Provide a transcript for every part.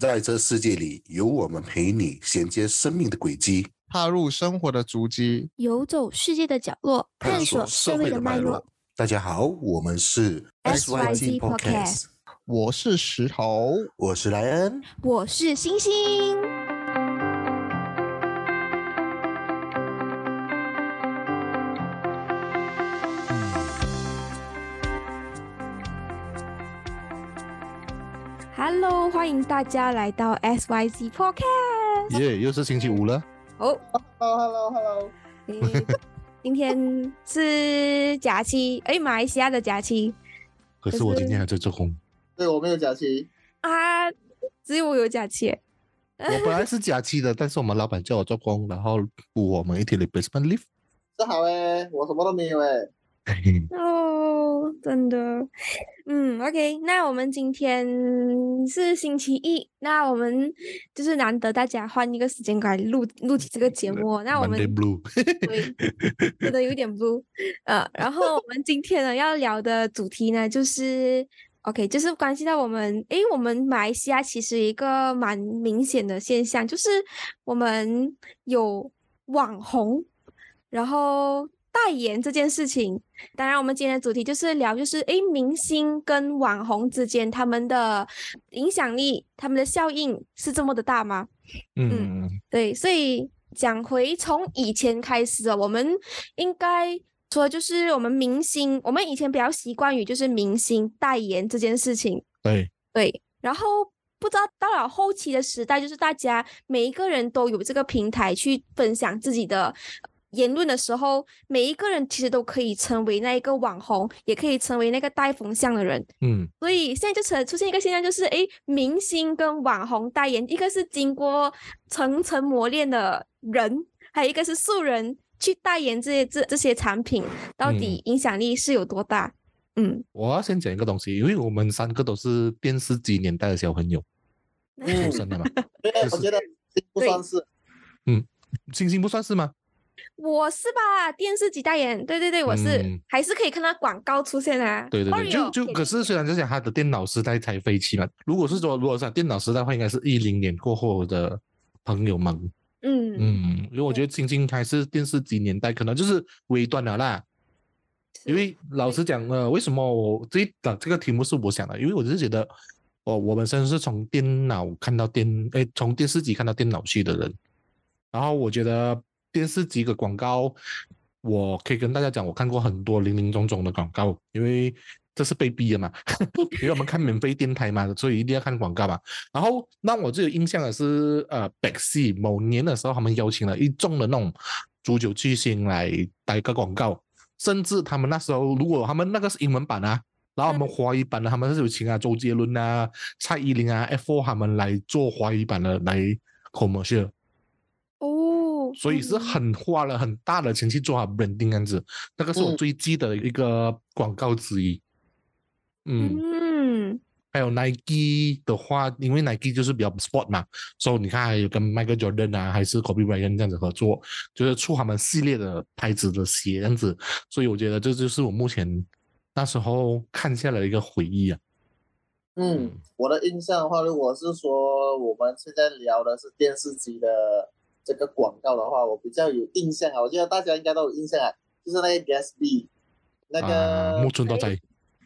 在这世界里，有我们陪你衔接生命的轨迹，踏入生活的足迹，游走世界的角落，探索社会的脉络。大家好，我们是 SYZ Podcast，我是石头，我是莱恩，我是星星。Hello，欢迎大家来到 SYZ Podcast。耶，又是星期五了。哦，Hello，Hello，Hello。今天是假期，哎，马来西亚的假期可是我今天还在做工，对我没有假期。啊，只有我有假期。我本来是假期的，但是我们老板叫我做工，然后补我们一天的 basement leave。这好哎，我什么都没有哎。哦，真的，嗯，OK，那我们今天是星期一，那我们就是难得大家换一个时间来录录起这个节目，那我们 Monday blue，对，真的有点 blue，呃，然后我们今天呢要聊的主题呢就是 OK，就是关系到我们，诶，我们马来西亚其实一个蛮明显的现象，就是我们有网红，然后。代言这件事情，当然，我们今天的主题就是聊，就是诶，明星跟网红之间他们的影响力、他们的效应是这么的大吗？嗯，对，所以讲回从以前开始啊，我们应该说就是我们明星，我们以前比较习惯于就是明星代言这件事情。对对，然后不知道到了后期的时代，就是大家每一个人都有这个平台去分享自己的。言论的时候，每一个人其实都可以成为那一个网红，也可以成为那个带风向的人。嗯，所以现在就成出现一个现象，就是诶，明星跟网红代言，一个是经过层层磨练的人，还有一个是素人去代言这些这这些产品，到底影响力是有多大？嗯，我要先讲一个东西，因为我们三个都是电视机年代的小朋友 出生的嘛。对，我觉得不算是。嗯，星星不算是吗？我是吧，电视机代言，对对对，我是，还是可以看到广告出现啊。对对对，就就可是虽然就讲他的电脑时代才飞起嘛，如果是说如果是电脑时代的话，应该是一零年过后的朋友们。嗯嗯，因为我觉得星星还是电视机年代，可能就是微端了啦。因为老实讲呃，为什么我这的这个题目是我想的？因为我是觉得，哦，我本身是从电脑看到电，哎，从电视机看到电脑去的人，然后我觉得。电视机的广告，我可以跟大家讲，我看过很多零零总总的广告，因为这是被逼的嘛，因为我们看免费电台嘛，所以一定要看广告嘛。然后让我最有印象的是，呃，百戏某年的时候，他们邀请了一众的那种足球巨星来带个广告，甚至他们那时候如果他们那个是英文版啊，然后我们华语版的他们是有请啊周杰伦啊、蔡依林啊、F4 他们来做华语版的来 commercial。所以是很花了很大的钱去做好 branding 样子，那个是我最记得的一个广告之一。嗯，还有 Nike 的话，因为 Nike 就是比较 sport 嘛，所以你看还有跟 Michael Jordan 啊，还是 Kobe Bryant 这样子合作，就是出他们系列的牌子的鞋这样子。所以我觉得这就是我目前那时候看下来的一个回忆啊。嗯，我的印象的话，如果是说我们现在聊的是电视机的。这个广告的话，我比较有印象啊，我觉得大家应该都有印象啊，就是那个 Gatsby，那个木村多哉，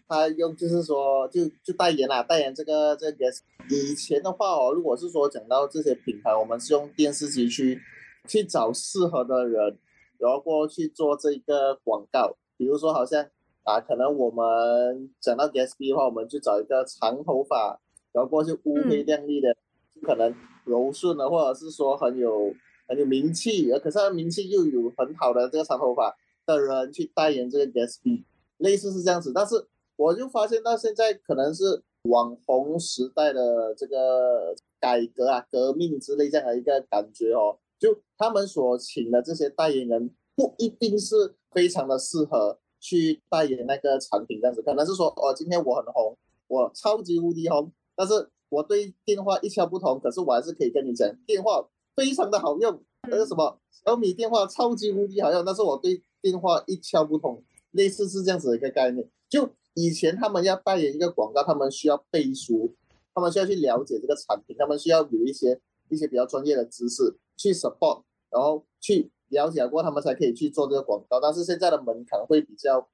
他用就是说就就代言啦，代言这个这个。以前的话哦，如果是说讲到这些品牌，我们是用电视机去去找适合的人，然后过去做这个广告。比如说好像啊，可能我们讲到 Gatsby 的话，我们就找一个长头发，然后过去乌黑亮丽的，可能柔顺的，或者是说很有。有名气，可是他名气又有很好的这个长头发的人去代言这个 Gatsby，类似是这样子。但是我就发现到现在可能是网红时代的这个改革啊、革命之类这样的一个感觉哦。就他们所请的这些代言人不一定是非常的适合去代言那个产品这样子，可能是说哦，今天我很红，我超级无敌红，但是我对电话一窍不通，可是我还是可以跟你讲电话。非常的好用，那个什么小米电话超级无敌好用，但是我对电话一窍不通，类似是这样子的一个概念。就以前他们要代言一个广告，他们需要背书，他们需要去了解这个产品，他们需要有一些一些比较专业的知识去 support，然后去了解过，他们才可以去做这个广告。但是现在的门槛会比较，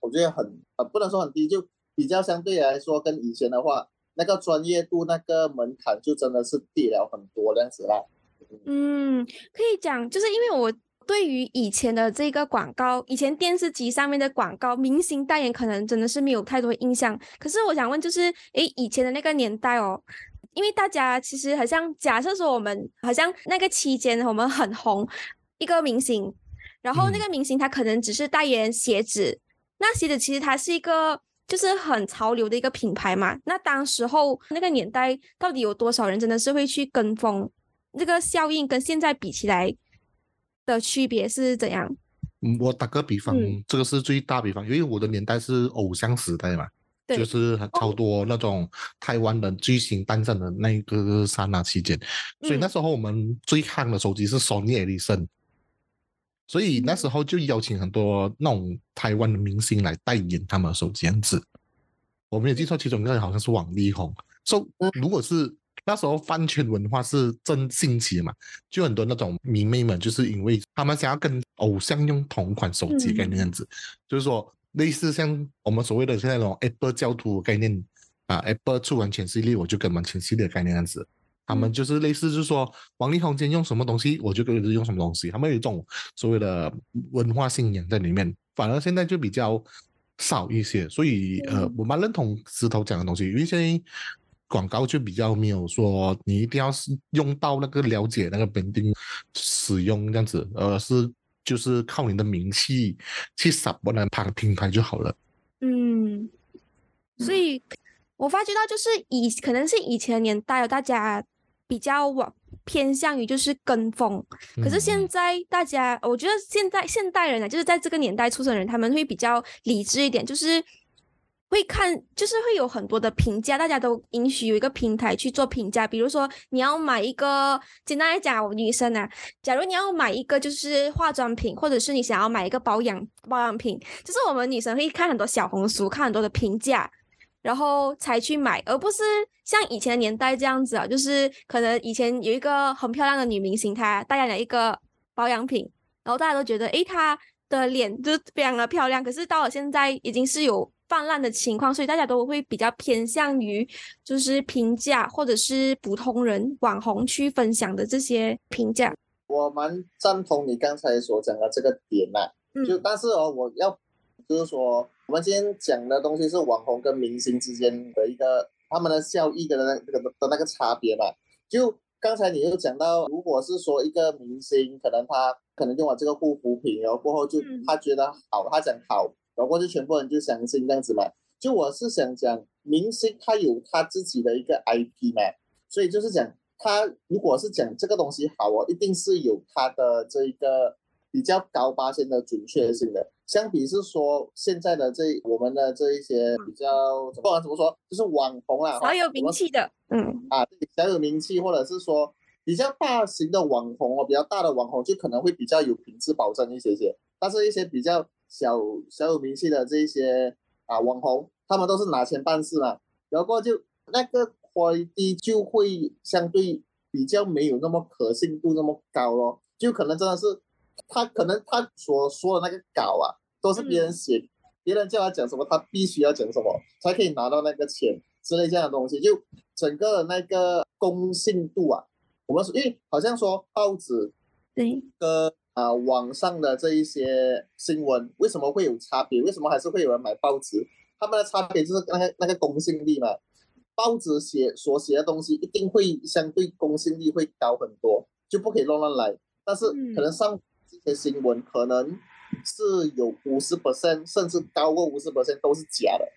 我觉得很呃不能说很低，就比较相对来说跟以前的话，那个专业度那个门槛就真的是低了很多这样子啦。嗯，可以讲，就是因为我对于以前的这个广告，以前电视机上面的广告，明星代言可能真的是没有太多印象。可是我想问，就是诶，以前的那个年代哦，因为大家其实好像假设说我们好像那个期间我们很红一个明星，然后那个明星他可能只是代言鞋子，那鞋子其实它是一个就是很潮流的一个品牌嘛。那当时候那个年代到底有多少人真的是会去跟风？这个效应跟现在比起来的区别是怎样？嗯，我打个比方，这个是最大比方，因为我的年代是偶像时代嘛，就是超多那种台湾的巨星诞生的那个刹那期间，所以那时候我们最夯的手机是 Sony Ericsson，所以那时候就邀请很多那种台湾的明星来代言他们的手机样子。我没有记错，其中一个人好像是王力宏。说如果是。那时候饭圈文化是真兴起的嘛，就很多那种迷妹们，就是因为他们想要跟偶像用同款手机概念样子，就是说类似像我们所谓的现在那种 Apple 教徒概念啊，Apple 出完全系列我就跟完全系列概念样子，他们就是类似就是说王力宏今天用什么东西，我就跟着用什么东西，他们有一种所谓的文化信仰在里面，反而现在就比较少一些，所以呃，我蛮认同石头讲的东西，因为现在。广告就比较没有说你一定要是用到那个了解那个本地使用这样子，而是就是靠你的名气去撒不能拍品牌就好了。嗯，所以我发觉到就是以可能是以前年代大家比较往偏向于就是跟风，可是现在大家我觉得现在现代人啊，就是在这个年代出生人，他们会比较理智一点，就是。会看，就是会有很多的评价，大家都允许有一个平台去做评价。比如说，你要买一个，简单来讲，女生啊，假如你要买一个就是化妆品，或者是你想要买一个保养保养品，就是我们女生会看很多小红书，看很多的评价，然后才去买，而不是像以前年代这样子啊，就是可能以前有一个很漂亮的女明星，她代言了一个保养品，然后大家都觉得，诶，她的脸就非常的漂亮，可是到了现在已经是有。泛滥的情况，所以大家都会比较偏向于就是评价或者是普通人网红去分享的这些评价。我蛮赞同你刚才所讲的这个点呐，就但是哦，我要就是说，我们今天讲的东西是网红跟明星之间的一个他们的效益的那个的那个差别嘛。就刚才你又讲到，如果是说一个明星，可能他可能用了这个护肤品，然后过后就他觉得好，他讲好。然后就全部人就相信这样子嘛，就我是想讲，明星他有他自己的一个 IP 嘛，所以就是讲他如果是讲这个东西好哦，一定是有他的这一个比较高八线的准确性的。相比是说现在的这我们的这一些比较不管怎么说，就是网红啊，小有名气的，嗯。啊，小有名气或者是说比较大型的网红哦，比较大的网红就可能会比较有品质保证一些些，但是一些比较。小小有名气的这一些啊网红，他们都是拿钱办事嘛，然后就那个快递就会相对比较没有那么可信度那么高咯，就可能真的是他可能他所说的那个稿啊，都是别人写，别人叫他讲什么，他必须要讲什么才可以拿到那个钱之类这样的东西，就整个的那个公信度啊，我们因为好像说报纸对。跟。啊，网上的这一些新闻为什么会有差别？为什么还是会有人买报纸？他们的差别就是那个那个公信力嘛。报纸写所写的东西一定会相对公信力会高很多，就不可以乱乱来。但是可能上这些新闻可能是有五十 percent 甚至高过五十 percent 都是假的，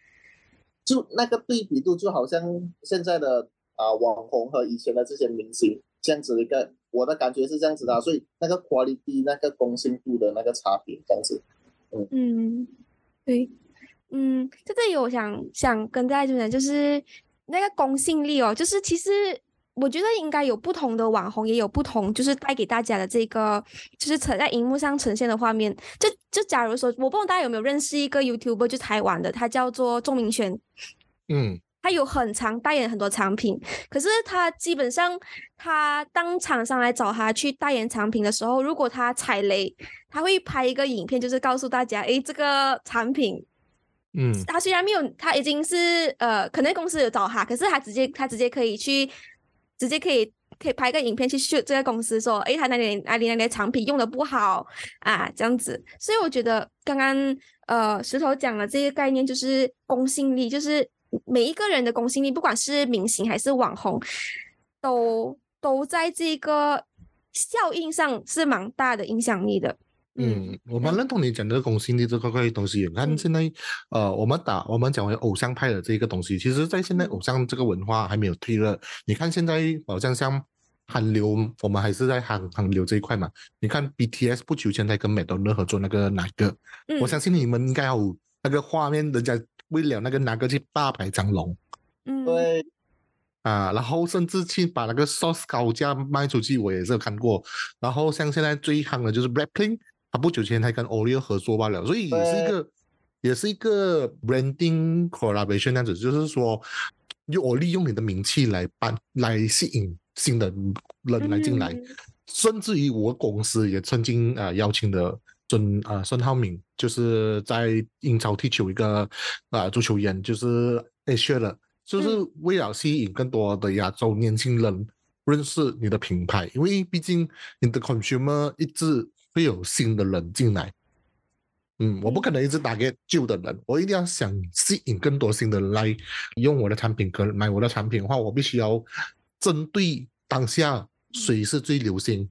就那个对比度就好像现在的啊网红和以前的这些明星这样子的一个。我的感觉是这样子的，所以那个 quality 那个公信度的那个差别这样子，嗯。嗯，对，嗯，在这里我想想跟大家讲，就是那个公信力哦，就是其实我觉得应该有不同的网红，也有不同，就是带给大家的这个，就是呈在荧幕上呈现的画面。就就假如说，我不知道大家有没有认识一个 YouTuber，就台湾的，他叫做钟明轩，嗯。他有很长代言很多产品，可是他基本上他当厂商来找他去代言产品的时候，如果他踩雷，他会拍一个影片，就是告诉大家，诶，这个产品。嗯，他虽然没有，他已经是呃，可能公司有找他，可是他直接他直接可以去，直接可以可以拍个影片去秀这个公司说，诶，他哪里哪里哪里的产品用的不好啊，这样子。所以我觉得刚刚呃石头讲的这个概念就是公信力，就是每一个人的公信力，不管是明星还是网红，都都在这个效应上是蛮大的影响力的。嗯，我蛮认同你讲的公信力这块块东西。你看嗯现在，呃，我们打我们讲为偶像派的这个东西，其实，在现在嗯偶像这个文化还没有退热。你看现在好像像韩流，我们还是在韩韩流这一块嘛。你看 BTS 不久前才跟美东乐合作那个哪个，嗯，我相信你们应该有那个画面，人家为了那个拿个去大排长龙。嗯，对，啊，然后甚至去把那个 sauce 高价卖出去，我也是有看过。然后像现在最夯的就是 Blackpink，他不久前还跟 Oreo 合作罢了，所以也是一个也是一个 branding collaboration 这样子，就是说，用我利用你的名气来办来吸引新的人来进来，嗯。甚至于我公司也曾经呃邀请的孙呃孙浩敏，就是在英超踢球一个呃足球员，就是 Asia 的，就是嗯。为了吸引更多的亚洲年轻人认识你的品牌，因为毕竟你的 consumer 一直会有新的人进来。嗯，我不可能一直打给旧的人，我一定要想吸引更多新的人来用我的产品，跟买我的产品的话，我必须要针对当下谁是最流行，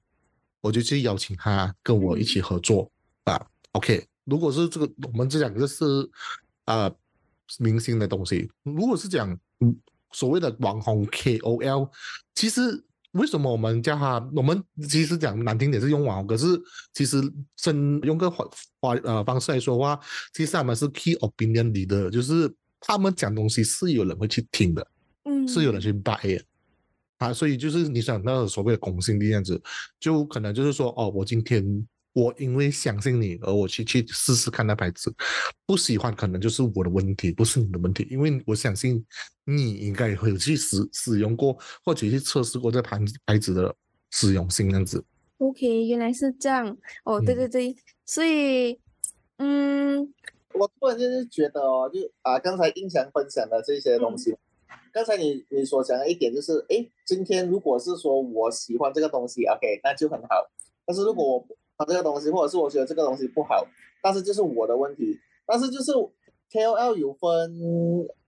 我就去邀请他跟我一起合作、啊。OK，如果是这个，我们这讲的是啊、明星的东西，如果是讲嗯所谓的网红 KOL，其实为什么我们叫他？我们其实讲难听点是用网红，可是其实真用个方方呃方式来说话，其实他们是 key opinion leader，就是他们讲东西是有人会去听的，嗯，是有人去 buy 的。啊，所以就是你想那个所谓的公信力这样子，就可能就是说，哦，我今天我因为相信你，而我去去试试看那牌子，不喜欢可能就是我的问题，不是你的问题，因为我相信你应该会有去使使用过，或者去测试过这牌牌子的使用性这样子。OK，原来是这样哦，对嗯对对，所以，嗯我突然间就觉得哦，就啊，刚才印象分享的这些东西，刚才你你所讲的一点就是，哎，今天如果是说我喜欢这个东西，OK，那就很好。但是如果我不这个东西，或者是我觉得这个东西不好，但是就是我的问题。但是就是 KOL 有分，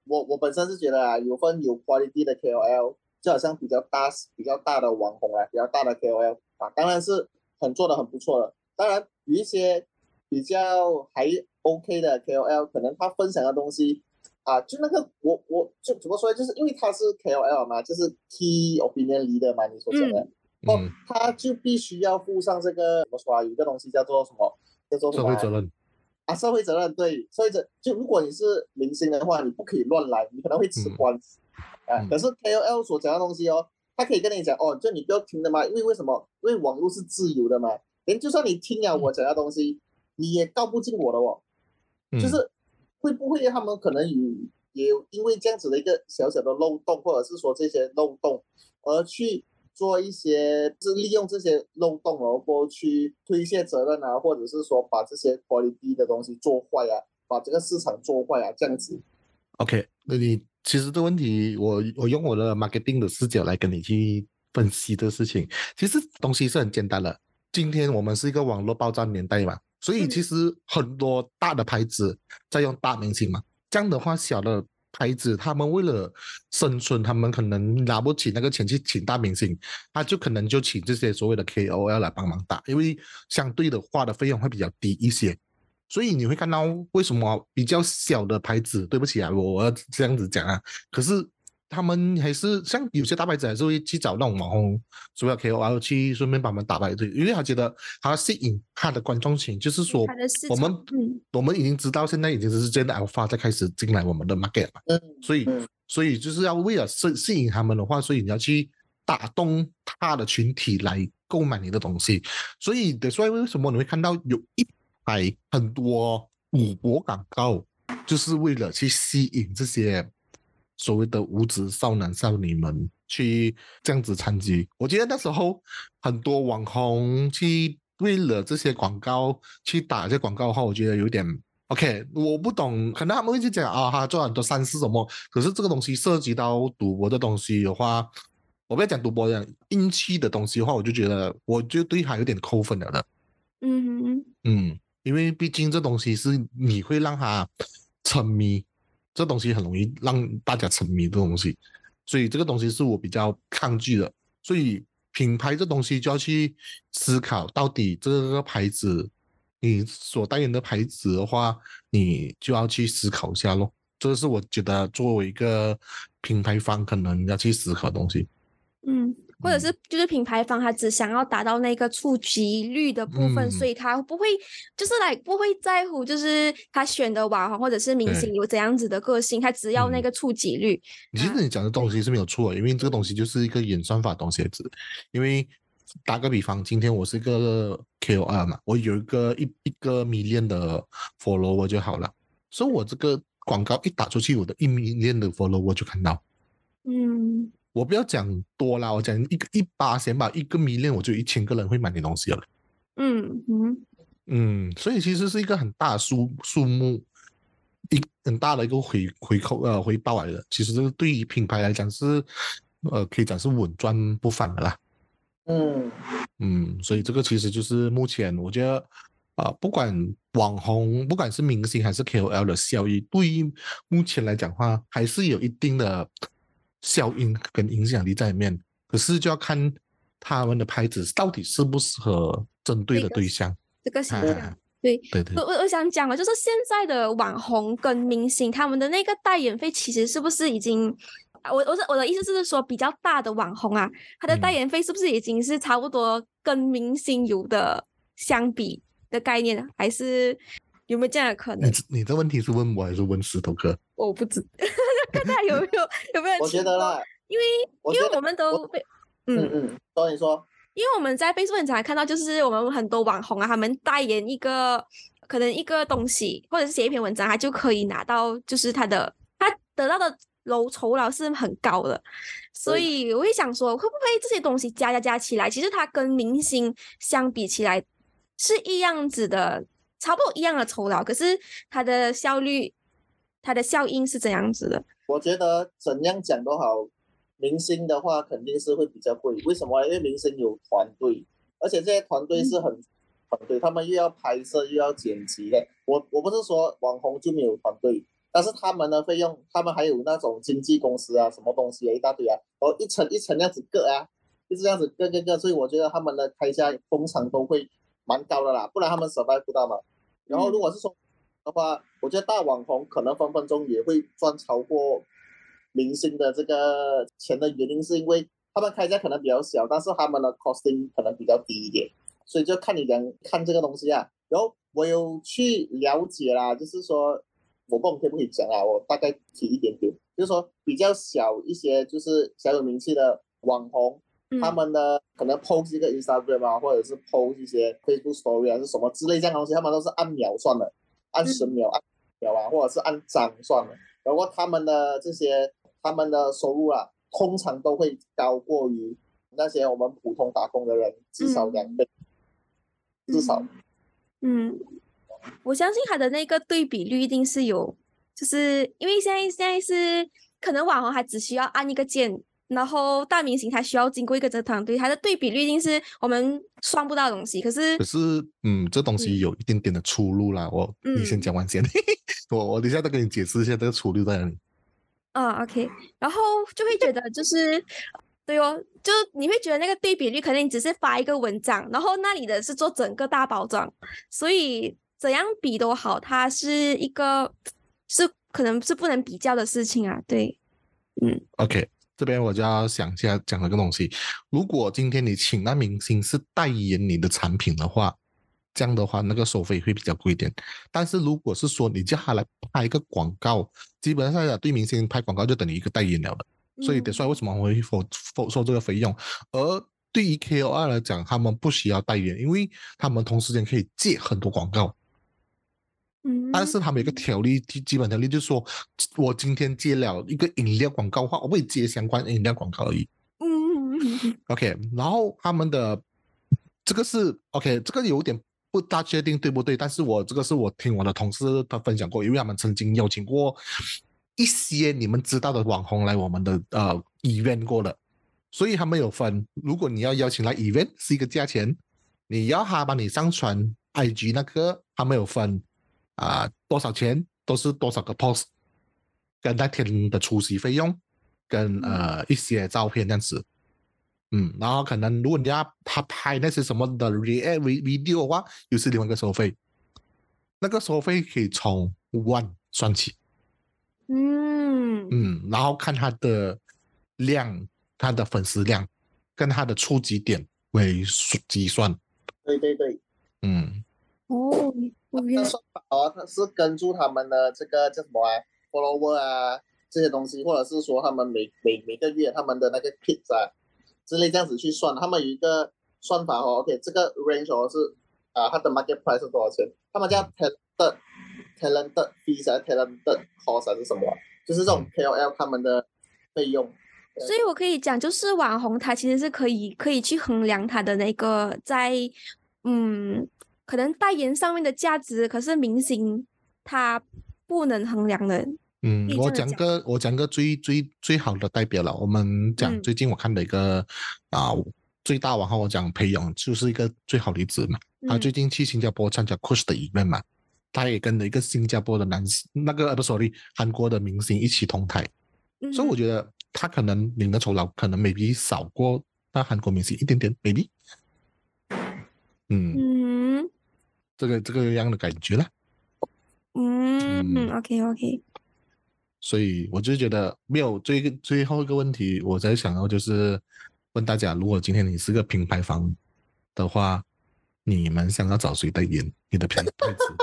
我我本身是觉得啊，有分有 quality 的 KOL，就好像比较大比较大的网红啊，比较大的 KOL 啊，当然是很做的很不错的。当然有一些比较还 OK 的 KOL，可能他分享的东西啊，就那个我我就怎么说，就是因为他是 KOL 嘛，就是 Key Opinion Leader 嘛，你所讲的，哦嗯，，他就必须要负上这个怎么说啊？有一个东西叫做什么？叫做社会责任。啊，社会责任对，社会责就如果你是明星的话，你不可以乱来，你可能会吃嗯官司、啊。嗯可是 KOL 所讲的东西哦，他可以跟你讲哦，就你不要听的嘛，因为为什么？因为网络是自由的嘛，连就算你听了我讲的东西，你也告不进我的哦。嗯就是会不会他们可能有也有因为这样子的一个小小的漏洞，或者是说这些漏洞，而去做一些是利用这些漏洞，然后去推卸责任啊，或者是说把这些 quality 的东西做坏啊，把这个市场做坏啊，这样子。OK，那你其实这个问题，我我用我的 marketing 的视角来跟你去分析这个事情。其实东西是很简单的。今天我们是一个网络爆炸年代嘛，所以嗯其实很多大的牌子在用大明星嘛。这样的话，小的牌子他们为了生存，他们可能拿不起那个钱去请大明星，他就可能就请这些所谓的 KOL 来帮忙打，因为相对的话的费用会比较低一些。所以你会看到为什么比较小的牌子，对不起啊，我我要这样子讲啊，可是他们还是像有些大牌子还是会去找那种网红，主要 KOL 去顺便帮忙打牌，对，因为他觉得他吸引他的观众群，就是说我们嗯我们已经知道现在已经是真的 alpha 在开始进来我们的 market 嘛，嗯，所以嗯所以就是要为了吸吸引他们的话，所以你要去打动他的群体来购买你的东西。所以的，所以为什么你会看到有一排很多赌博广告，就是为了去吸引这些所谓的无知少男少女们去这样子参与。我觉得那时候很多网红去为了这些广告去打这些广告的话，我觉得有点 OK。我不懂，可能他们会去讲啊，他做很多善事什么，可是这个东西涉及到赌博的东西的话，我不要讲赌博讲运气的东西的话，我就觉得我就对他有点扣分了的。嗯哼，嗯，因为毕竟这东西是你会让他沉迷，这东西很容易让大家沉迷的东西，所以这个东西是我比较抗拒的。所以品牌这东西就要去思考，到底这个牌子你所代言的牌子的话，你就要去思考一下咯。这是我觉得作为一个品牌方可能要去思考的东西。嗯，或者嗯是就是品牌方他只想要达到那个触及率的部分，所嗯以他不会就是来不会在乎，就是他选的网红或者是明星有怎样子的个性，他只要那嗯个触及率。其实你讲的东西是没有错的，因为这个东西就是一个演算法东西子。因为打个比方，今天我是一个 KOL 嘛，我有一个一一个 million 的 follower 就好了，所以我这个广告一打出去，我的一 million 的 follower 就看到。嗯我不要讲多啦，我讲一个一八先吧，一个 million 我就一千个人会买你东西了。嗯嗯嗯，所以其实是一个很大的数数目，一很大的一个回回扣呃回报来的。其实这个对于品牌来讲是，呃，可以讲是稳赚不返的啦。嗯嗯，所以这个其实就是目前我觉得，啊、不管网红，不管是明星还是 KOL 的效益，对于目前来讲的话，还是有一定的效应跟影响力在里面。可是就要看他们的拍子到底适不适合针对的对象。这个形哎象。对，对对我我我想讲了就是现在的网红跟明星他们的那个代言费，其实是不是已经，啊我我是我的意思是说，比较大的网红啊，他的代嗯言费是不是已经是差不多跟明星有的相比的概念，还是有没有这样的可能你？你的问题是问我还是问石头哥？我不知，看大家有没有有没有？我觉得，啦，因为得因为我们都被嗯嗯。嗯，所以说，因为我们在 Facebook 很常看到，就是我们很多网红啊，他们代言一个可能一个东西，或者是写一篇文章，他就可以拿到，就是他的他得到的楼酬劳是很高的，所以我会想说，会不会这些东西加加加起来，其实它跟明星相比起来是一样子的，差不多一样的酬劳，可是它的效率、它的效应是怎样子的？我觉得怎样讲都好，明星的话肯定是会比较贵。为什么？因为明星有团队，而且这些团队是很团队，他们又要拍摄又要剪辑的。我我不是说网红就没有团队，但是他们的费用，他们还有那种经纪公司啊，什么东西啊，一大堆啊，然后一层一层那样子割啊，就是这样子割割割，所以我觉得他们的开价通常都会蛮高的啦，不然他们 survive 不到嘛。然后如果是说的话，我觉得大网红可能分分钟也会赚超过明星的这个钱的原因，是因为他们开价可能比较小，但是他们的 costing 可能比较低一点，所以就看你怎样看这个东西啊。然后我有去了解啦，就是说我不懂可不可以讲啊，我大概提一点点，就是说比较小一些，就是小有名气的网红，嗯他们的可能 post 一个 Instagram 啊，或者是 post 一些 Facebook Story 啊，是什么之类这样东西，他们都是按秒算的，按十秒、按秒啊，或者是按张算了。然后他们的这些他们的收入啊，通常都会高过于那些我们普通打工的人，至少两倍，至少。嗯，我相信他的那个对比率一定是有，就是因为现在现在是可能网红还只需要按一个键，然后大明星他需要经过一个这个团队，他的对比率一定是我们算不到的东西。可是可是，嗯，这东西有一点点的出入啦。我你先嗯讲完先，我我等一下再跟你解释一下这个出入在哪里。啊，OK，然后就会觉得就是，对哦，就你会觉得那个对比率可能你只是发一个文章，然后那里的是做整个大包装，所以怎样比都好，它是一个是可能是不能比较的事情啊。对，嗯 OK，这边我就要想一下讲了个东西。如果今天你请那明星是代言你的产品的话，这样的话那个收费会比较贵一点。但是如果是说你叫他来拍一个广告，基本上对明星拍广告就等于一个代言了的。所以得嗯说为什么我会否否收这个费用？而对于 KOL 来讲，他们不需要代言，因为他们同时间可以借很多广告。嗯，但是他们有一个条例，基基本条例就是说，我今天接了一个饮料广告的话，我会接相关饮料广告而已。嗯 OK，然后他们的这个是 OK，这个有点不大确定对不对，但是我这个是我听我的同事他分享过，因为他们曾经邀请过一些你们知道的网红来我们的呃 event 过了，所以他们有分，如果你要邀请来 event 是一个价钱，你要他帮你上传 IG 那个，他们有分啊、多少钱，都是多少个 post，跟那天的出席费用，跟呃一些照片这样子。嗯，然后可能如果你要他拍那些什么的 react video 的话，又是另外一个收费。那个收费可以从 one 算起，嗯嗯，然后看他的量、他的粉丝量跟他的触及点为数计算。对对对，嗯哦，那算法哦，它是根据他们的这个叫什么啊，follower 啊这些东西，或者是说他们每每每个月他们的那个 kits 啊之类这样子去算，他们有一个算法哦，OK，这个 range 哦是啊，它的 market price 是多少钱？他们叫 talented talented fees 啊，talented cost 还是什么啊？就是这种 KOL 他们的费用。所以我可以讲，就是网红他其实是可以可以去衡量他的那个在嗯，可能代言上面的价值，可是明星他不能衡量的。嗯我讲讲个我讲个最最最好的代表了。我们讲嗯最近我看的一个啊、最大网红，我讲裴勇就是一个最好例子嘛。他嗯最近去新加坡参加 Kush 的 event 嘛，他也跟了一个新加坡的男那个呃不 sorry 韩国的明星一起同台，嗯所以我觉得他可能领的酬劳可能 maybe 少过那韩国明星一点点，maybe。嗯，嗯这个这个样的感觉啦。嗯嗯，OK OK，所以我就觉得没有最最后一个问题，我在想要就是问大家，如果今天你是个品牌方的话，你们想要找谁代言你的品牌词？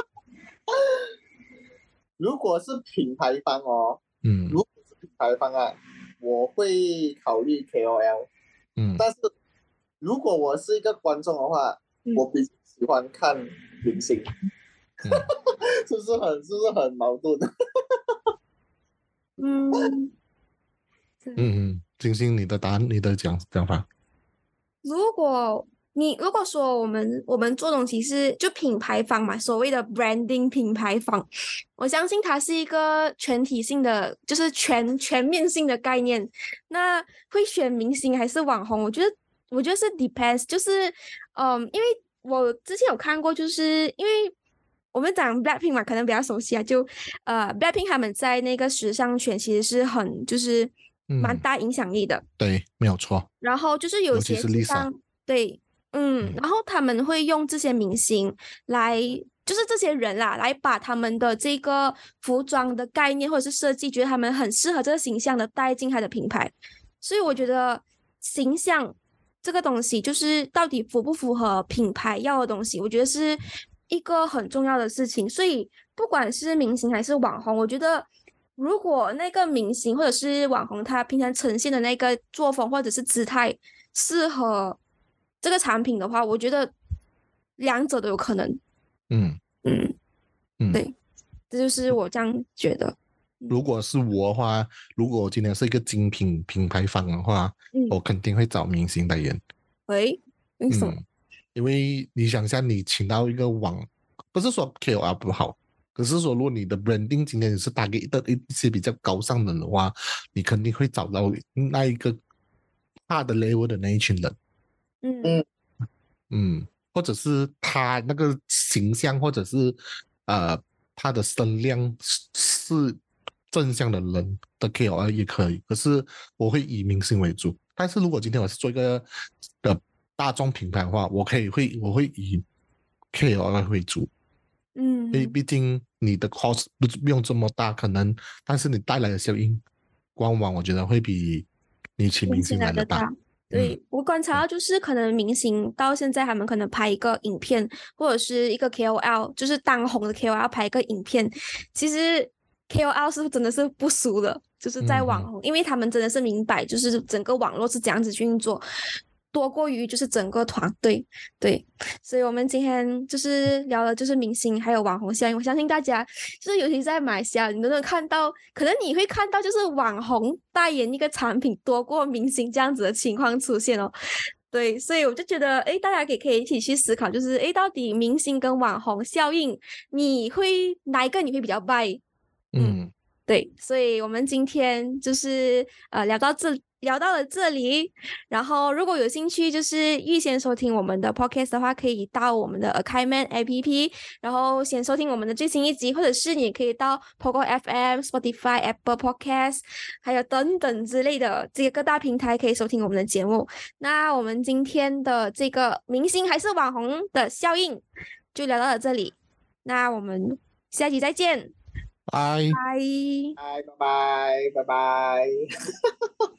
如果是品牌方哦，嗯如果是品牌方啊，我会考虑 KOL。嗯但是如果我是一个观众的话，嗯我比较喜欢看明星，嗯 是不是很是不是很矛盾？嗯，嗯嗯，金星，你的答案，你的讲讲法，如果你如果说我们我们做东西是就品牌方嘛，所谓的 branding 品牌方，我相信它是一个全体性的，就是全全面性的概念。那会选明星还是网红？我觉得我觉得是 depends，就是嗯，因为我之前有看过，就是因为。我们讲 Blackpink 嘛，可能比较熟悉啊。就呃，Blackpink 他们在那个时尚圈其实是很就是蛮嗯大影响力的。对，没有错，然后就是有些时 Lisa 尚对，嗯，嗯然后他们会用这些明星来，就是这些人啦，来把他们的这个服装的概念或者是设计，觉得他们很适合这个形象的带进他的品牌。所以我觉得形象这个东西，就是到底符不符合品牌要的东西，我觉得是一个很重要的事情。所以不管是明星还是网红，我觉得如果那个明星或者是网红，他平常呈现的那个作风或者是姿态适合这个产品的话，我觉得两者都有可能。嗯嗯，嗯，对这就是我这样觉得。如果是我的话，如果我今天是一个精品品牌方的话，嗯，我肯定会找明星代言。喂，为什么？嗯，因为你想下你请到一个网，不是说 KOL 不好，可是说如果你的 branding 今天你是打给一一些比较高尚的人的话，你肯定会找到那一个大的 level 的那一群人，嗯。嗯。嗯，或者是他那个形象，或者是呃他的声量是是正向的人的 KOL 也可以，可是我会以明星为主。但是如果今天我是做一个的大众品牌的话，我可以会我会以 KOL 为主，嗯因为毕竟你的 cost 不不用这么大，可能但是你带来的效应，官网我觉得会比你请明星来的大。大。对我观察到，就是可能明星到现在，他们可能拍一个影片，或者是一个 KOL，就是当红的 KOL 拍一个影片，其实 KOL 是真的是不输的，就是在嗯网红，因为他们真的是明白，就是整个网络是怎样子去运作。多过于就是整个团队，对，所以我们今天就是聊的就是明星还有网红效应。我相信大家就是尤其在马来西亚，你都能看到，可能你会看到就是网红代言一个产品多过明星这样子的情况出现哦。对，所以我就觉得，哎，大家也可以一起去思考，就是，哎，到底明星跟网红效应，你会哪一个你会比较 buy？嗯，对，所以我们今天就是呃聊到这。聊到了这里，然后如果有兴趣，就是预先收听我们的 podcast 的话，可以到我们的 Akaiman APP，然后先收听我们的最新一集，或者是你可以到 Pogo FM、Spotify、Apple Podcast，还有等等之类的这些各大平台可以收听我们的节目。那我们今天的这个明星还是网红的效应就聊到了这里，那我们下期再见，拜拜拜拜拜拜。